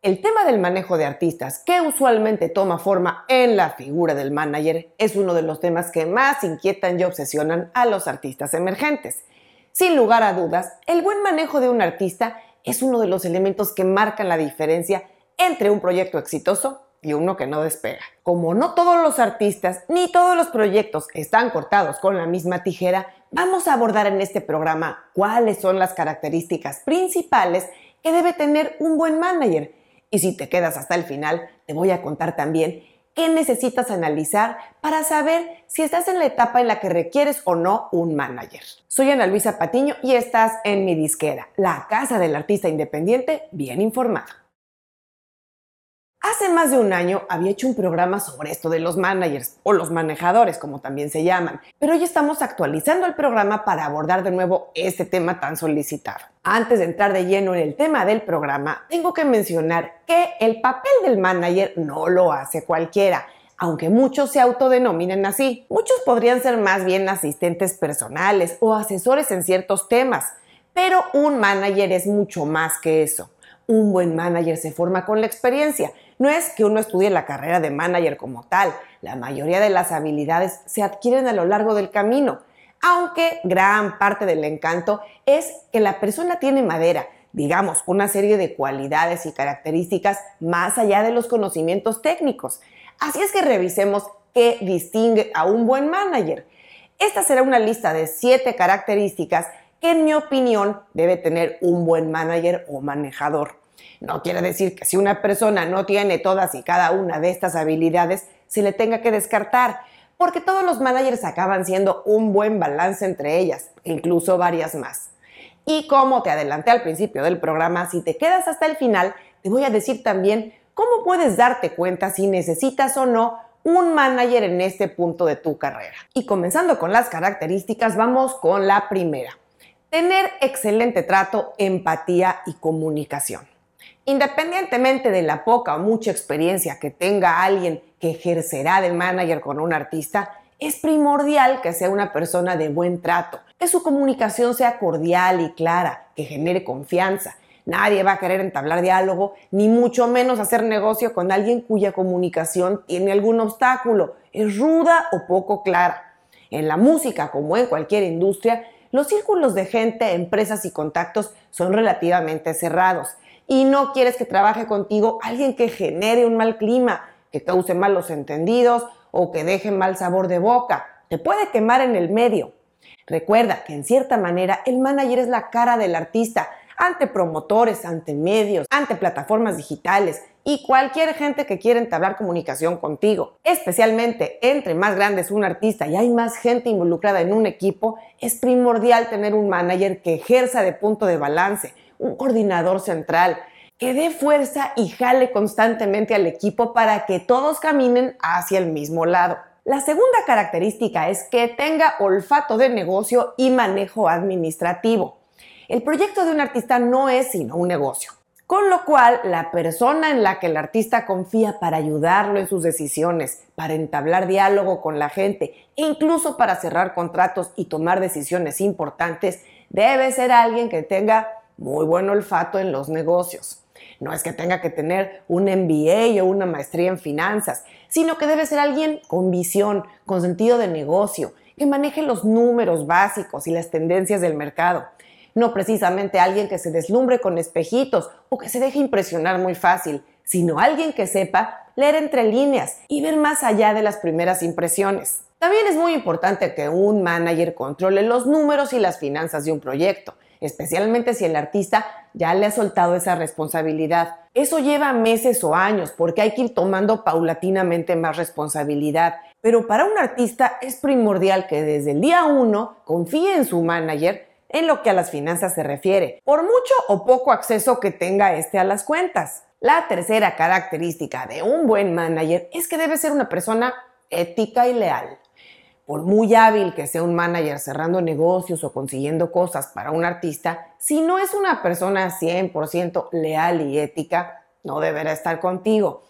El tema del manejo de artistas, que usualmente toma forma en la figura del manager, es uno de los temas que más inquietan y obsesionan a los artistas emergentes. Sin lugar a dudas, el buen manejo de un artista es uno de los elementos que marcan la diferencia entre un proyecto exitoso y uno que no despega. Como no todos los artistas ni todos los proyectos están cortados con la misma tijera, vamos a abordar en este programa cuáles son las características principales que debe tener un buen manager y si te quedas hasta el final, te voy a contar también qué necesitas analizar para saber si estás en la etapa en la que requieres o no un manager. Soy Ana Luisa Patiño y estás en mi disquera, la casa del artista independiente bien informado. Hace más de un año había hecho un programa sobre esto de los managers o los manejadores, como también se llaman, pero hoy estamos actualizando el programa para abordar de nuevo este tema tan solicitado. Antes de entrar de lleno en el tema del programa, tengo que mencionar que el papel del manager no lo hace cualquiera aunque muchos se autodenominen así. Muchos podrían ser más bien asistentes personales o asesores en ciertos temas, pero un manager es mucho más que eso. Un buen manager se forma con la experiencia no es que uno estudie la carrera de manager como tal, la mayoría de las habilidades se adquieren a lo largo del camino, aunque gran parte del encanto es que la persona tiene madera, digamos, una serie de cualidades y características más allá de los conocimientos técnicos. Así es que revisemos qué distingue a un buen manager. Esta será una lista de siete características que en mi opinión debe tener un buen manager o manejador. No quiere decir que si una persona no tiene todas y cada una de estas habilidades, se le tenga que descartar, porque todos los managers acaban siendo un buen balance entre ellas, incluso varias más. Y como te adelanté al principio del programa, si te quedas hasta el final, te voy a decir también cómo puedes darte cuenta si necesitas o no un manager en este punto de tu carrera. Y comenzando con las características, vamos con la primera. Tener excelente trato, empatía y comunicación. Independientemente de la poca o mucha experiencia que tenga alguien que ejercerá de manager con un artista, es primordial que sea una persona de buen trato, que su comunicación sea cordial y clara, que genere confianza. Nadie va a querer entablar diálogo, ni mucho menos hacer negocio con alguien cuya comunicación tiene algún obstáculo, es ruda o poco clara. En la música, como en cualquier industria, los círculos de gente, empresas y contactos son relativamente cerrados y no quieres que trabaje contigo alguien que genere un mal clima, que cause malos entendidos o que deje mal sabor de boca. Te puede quemar en el medio. Recuerda que en cierta manera el manager es la cara del artista ante promotores, ante medios, ante plataformas digitales y cualquier gente que quiera entablar comunicación contigo. Especialmente entre más grande es un artista y hay más gente involucrada en un equipo, es primordial tener un manager que ejerza de punto de balance, un coordinador central que dé fuerza y jale constantemente al equipo para que todos caminen hacia el mismo lado. La segunda característica es que tenga olfato de negocio y manejo administrativo. El proyecto de un artista no es sino un negocio, con lo cual la persona en la que el artista confía para ayudarlo en sus decisiones, para entablar diálogo con la gente e incluso para cerrar contratos y tomar decisiones importantes, debe ser alguien que tenga muy buen olfato en los negocios. No es que tenga que tener un MBA o una maestría en finanzas, sino que debe ser alguien con visión, con sentido de negocio, que maneje los números básicos y las tendencias del mercado. No precisamente alguien que se deslumbre con espejitos o que se deje impresionar muy fácil, sino alguien que sepa leer entre líneas y ver más allá de las primeras impresiones. También es muy importante que un manager controle los números y las finanzas de un proyecto especialmente si el artista ya le ha soltado esa responsabilidad. Eso lleva meses o años porque hay que ir tomando paulatinamente más responsabilidad. Pero para un artista es primordial que desde el día uno confíe en su manager en lo que a las finanzas se refiere, por mucho o poco acceso que tenga este a las cuentas. La tercera característica de un buen manager es que debe ser una persona ética y leal por muy hábil que sea un manager cerrando negocios o consiguiendo cosas para un artista, si no es una persona 100% leal y ética, no deberá estar contigo.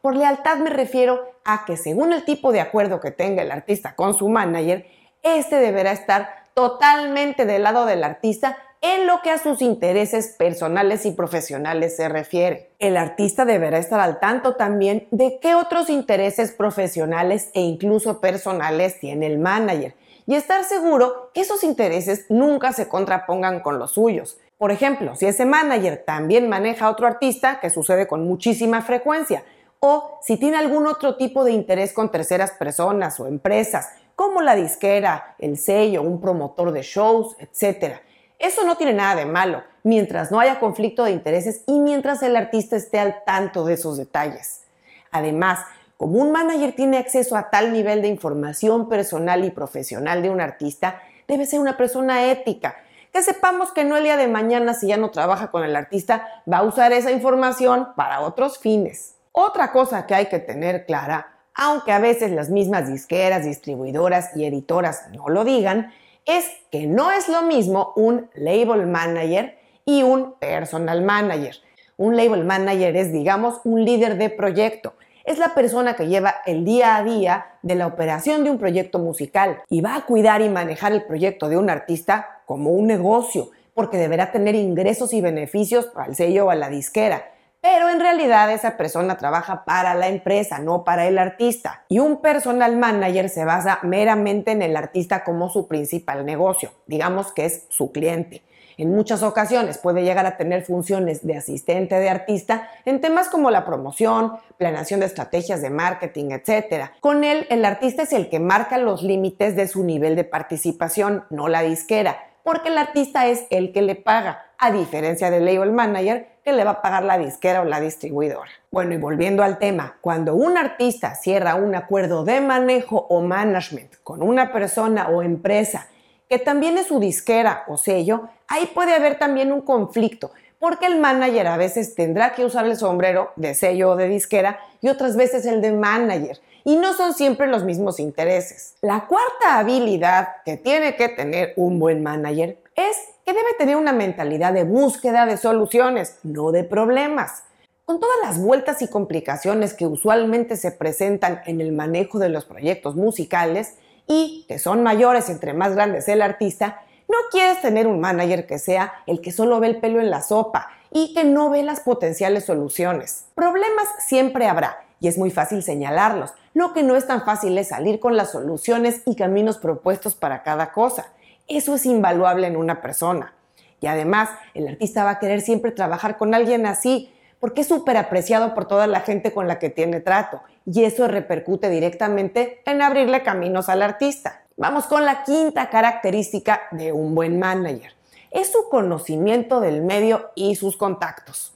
Por lealtad me refiero a que según el tipo de acuerdo que tenga el artista con su manager, este deberá estar totalmente del lado del artista en lo que a sus intereses personales y profesionales se refiere. El artista deberá estar al tanto también de qué otros intereses profesionales e incluso personales tiene el manager y estar seguro que esos intereses nunca se contrapongan con los suyos. Por ejemplo, si ese manager también maneja a otro artista, que sucede con muchísima frecuencia, o si tiene algún otro tipo de interés con terceras personas o empresas, como la disquera, el sello, un promotor de shows, etc. Eso no tiene nada de malo, mientras no haya conflicto de intereses y mientras el artista esté al tanto de esos detalles. Además, como un manager tiene acceso a tal nivel de información personal y profesional de un artista, debe ser una persona ética, que sepamos que no el día de mañana, si ya no trabaja con el artista, va a usar esa información para otros fines. Otra cosa que hay que tener clara, aunque a veces las mismas disqueras, distribuidoras y editoras no lo digan, es que no es lo mismo un label manager y un personal manager. Un label manager es, digamos, un líder de proyecto. Es la persona que lleva el día a día de la operación de un proyecto musical y va a cuidar y manejar el proyecto de un artista como un negocio, porque deberá tener ingresos y beneficios al sello o a la disquera pero en realidad esa persona trabaja para la empresa, no para el artista. Y un personal manager se basa meramente en el artista como su principal negocio, digamos que es su cliente. En muchas ocasiones puede llegar a tener funciones de asistente de artista en temas como la promoción, planeación de estrategias de marketing, etc. Con él, el artista es el que marca los límites de su nivel de participación, no la disquera, porque el artista es el que le paga, a diferencia del label manager que le va a pagar la disquera o la distribuidora. Bueno, y volviendo al tema, cuando un artista cierra un acuerdo de manejo o management con una persona o empresa que también es su disquera o sello, ahí puede haber también un conflicto, porque el manager a veces tendrá que usar el sombrero de sello o de disquera y otras veces el de manager y no son siempre los mismos intereses. La cuarta habilidad que tiene que tener un buen manager es que debe tener una mentalidad de búsqueda de soluciones, no de problemas. Con todas las vueltas y complicaciones que usualmente se presentan en el manejo de los proyectos musicales y que son mayores entre más grandes el artista, no quieres tener un manager que sea el que solo ve el pelo en la sopa y que no ve las potenciales soluciones. Problemas siempre habrá y es muy fácil señalarlos. Lo que no es tan fácil es salir con las soluciones y caminos propuestos para cada cosa. Eso es invaluable en una persona. Y además, el artista va a querer siempre trabajar con alguien así, porque es súper apreciado por toda la gente con la que tiene trato. Y eso repercute directamente en abrirle caminos al artista. Vamos con la quinta característica de un buen manager. Es su conocimiento del medio y sus contactos.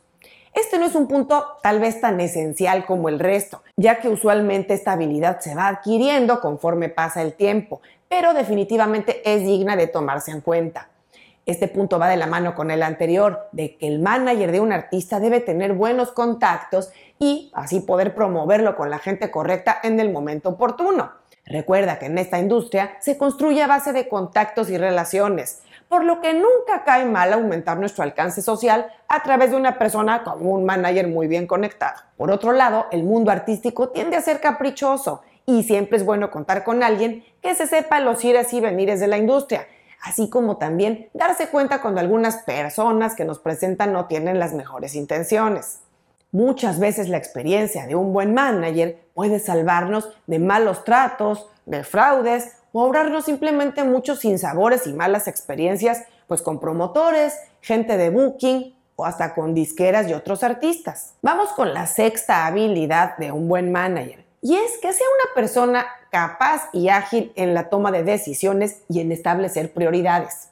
Este no es un punto tal vez tan esencial como el resto, ya que usualmente esta habilidad se va adquiriendo conforme pasa el tiempo, pero definitivamente es digna de tomarse en cuenta. Este punto va de la mano con el anterior, de que el manager de un artista debe tener buenos contactos y así poder promoverlo con la gente correcta en el momento oportuno. Recuerda que en esta industria se construye a base de contactos y relaciones por lo que nunca cae mal aumentar nuestro alcance social a través de una persona como un manager muy bien conectado. Por otro lado, el mundo artístico tiende a ser caprichoso y siempre es bueno contar con alguien que se sepa los ires y venires de la industria, así como también darse cuenta cuando algunas personas que nos presentan no tienen las mejores intenciones. Muchas veces la experiencia de un buen manager puede salvarnos de malos tratos, de fraudes o ahorrarnos simplemente muchos sinsabores y malas experiencias, pues con promotores, gente de booking o hasta con disqueras y otros artistas. Vamos con la sexta habilidad de un buen manager, y es que sea una persona capaz y ágil en la toma de decisiones y en establecer prioridades.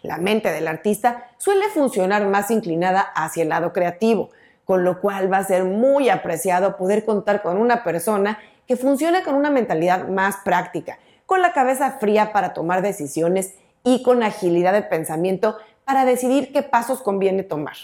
La mente del artista suele funcionar más inclinada hacia el lado creativo, con lo cual va a ser muy apreciado poder contar con una persona que funcione con una mentalidad más práctica con la cabeza fría para tomar decisiones y con agilidad de pensamiento para decidir qué pasos conviene tomar.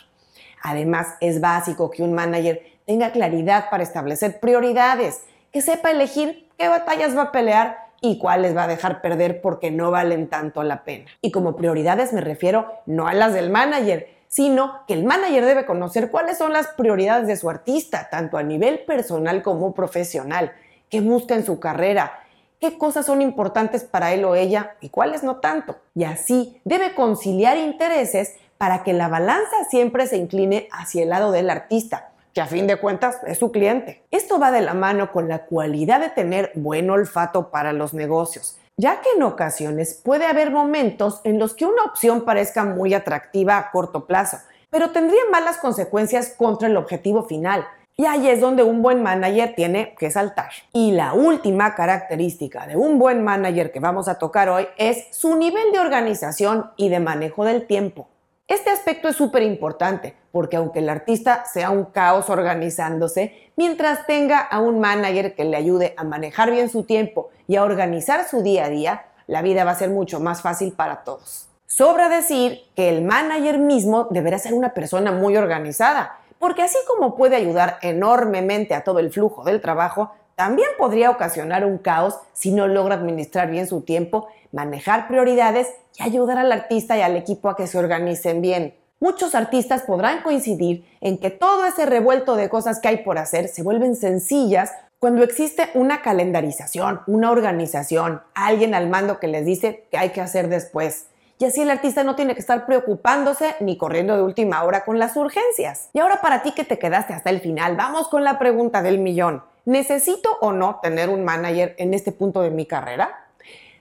Además, es básico que un manager tenga claridad para establecer prioridades, que sepa elegir qué batallas va a pelear y cuáles va a dejar perder porque no valen tanto la pena. Y como prioridades me refiero no a las del manager, sino que el manager debe conocer cuáles son las prioridades de su artista, tanto a nivel personal como profesional, qué busca en su carrera, qué cosas son importantes para él o ella y cuáles no tanto. Y así debe conciliar intereses para que la balanza siempre se incline hacia el lado del artista, que a fin de cuentas es su cliente. Esto va de la mano con la cualidad de tener buen olfato para los negocios, ya que en ocasiones puede haber momentos en los que una opción parezca muy atractiva a corto plazo, pero tendría malas consecuencias contra el objetivo final. Y ahí es donde un buen manager tiene que saltar. Y la última característica de un buen manager que vamos a tocar hoy es su nivel de organización y de manejo del tiempo. Este aspecto es súper importante porque aunque el artista sea un caos organizándose, mientras tenga a un manager que le ayude a manejar bien su tiempo y a organizar su día a día, la vida va a ser mucho más fácil para todos. Sobra decir que el manager mismo deberá ser una persona muy organizada, porque así como puede ayudar enormemente a todo el flujo del trabajo, también podría ocasionar un caos si no logra administrar bien su tiempo, manejar prioridades y ayudar al artista y al equipo a que se organicen bien. Muchos artistas podrán coincidir en que todo ese revuelto de cosas que hay por hacer se vuelven sencillas cuando existe una calendarización, una organización, alguien al mando que les dice qué hay que hacer después. Y así el artista no tiene que estar preocupándose ni corriendo de última hora con las urgencias. Y ahora para ti que te quedaste hasta el final, vamos con la pregunta del millón. ¿Necesito o no tener un manager en este punto de mi carrera?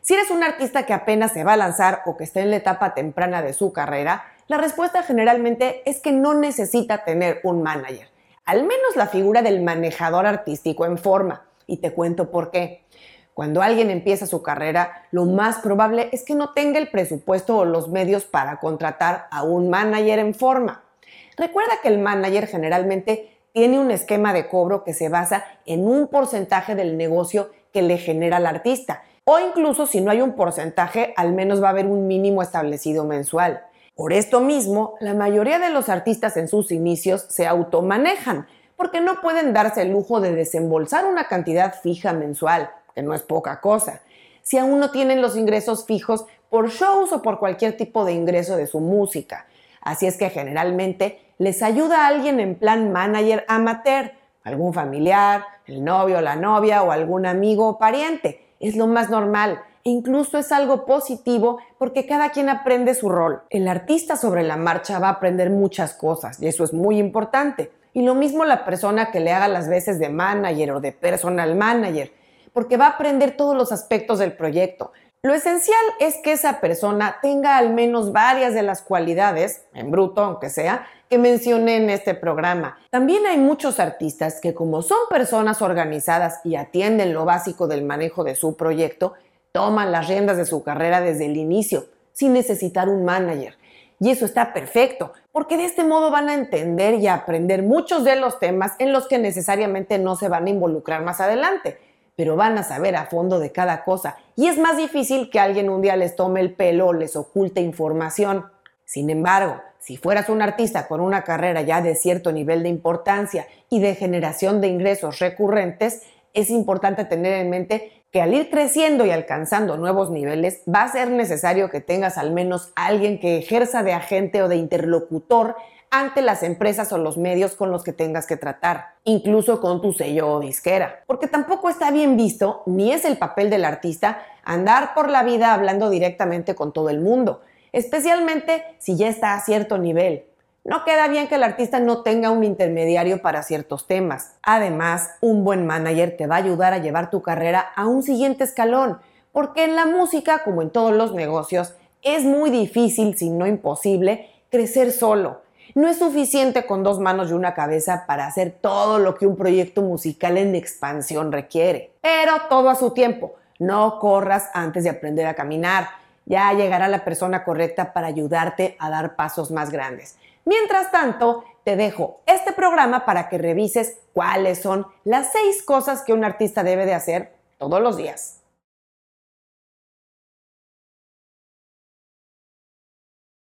Si eres un artista que apenas se va a lanzar o que está en la etapa temprana de su carrera, la respuesta generalmente es que no necesita tener un manager, al menos la figura del manejador artístico en forma. Y te cuento por qué. Cuando alguien empieza su carrera, lo más probable es que no tenga el presupuesto o los medios para contratar a un manager en forma. Recuerda que el manager generalmente tiene un esquema de cobro que se basa en un porcentaje del negocio que le genera al artista. O incluso si no hay un porcentaje, al menos va a haber un mínimo establecido mensual. Por esto mismo, la mayoría de los artistas en sus inicios se automanejan, porque no pueden darse el lujo de desembolsar una cantidad fija mensual, que no es poca cosa, si aún no tienen los ingresos fijos por shows o por cualquier tipo de ingreso de su música. Así es que generalmente les ayuda a alguien en plan manager amateur, algún familiar, el novio la novia o algún amigo o pariente. Es lo más normal incluso es algo positivo porque cada quien aprende su rol. El artista sobre la marcha va a aprender muchas cosas y eso es muy importante. Y lo mismo la persona que le haga las veces de manager o de personal manager, porque va a aprender todos los aspectos del proyecto. Lo esencial es que esa persona tenga al menos varias de las cualidades, en bruto aunque sea, que mencioné en este programa. También hay muchos artistas que como son personas organizadas y atienden lo básico del manejo de su proyecto, toman las riendas de su carrera desde el inicio, sin necesitar un manager. Y eso está perfecto, porque de este modo van a entender y aprender muchos de los temas en los que necesariamente no se van a involucrar más adelante pero van a saber a fondo de cada cosa y es más difícil que alguien un día les tome el pelo o les oculte información. Sin embargo, si fueras un artista con una carrera ya de cierto nivel de importancia y de generación de ingresos recurrentes, es importante tener en mente que al ir creciendo y alcanzando nuevos niveles va a ser necesario que tengas al menos alguien que ejerza de agente o de interlocutor ante las empresas o los medios con los que tengas que tratar, incluso con tu sello o disquera. Porque tampoco está bien visto, ni es el papel del artista, andar por la vida hablando directamente con todo el mundo, especialmente si ya está a cierto nivel. No queda bien que el artista no tenga un intermediario para ciertos temas. Además, un buen manager te va a ayudar a llevar tu carrera a un siguiente escalón, porque en la música, como en todos los negocios, es muy difícil, si no imposible, crecer solo. No es suficiente con dos manos y una cabeza para hacer todo lo que un proyecto musical en expansión requiere. Pero todo a su tiempo. No corras antes de aprender a caminar. Ya llegará la persona correcta para ayudarte a dar pasos más grandes. Mientras tanto, te dejo este programa para que revises cuáles son las seis cosas que un artista debe de hacer todos los días.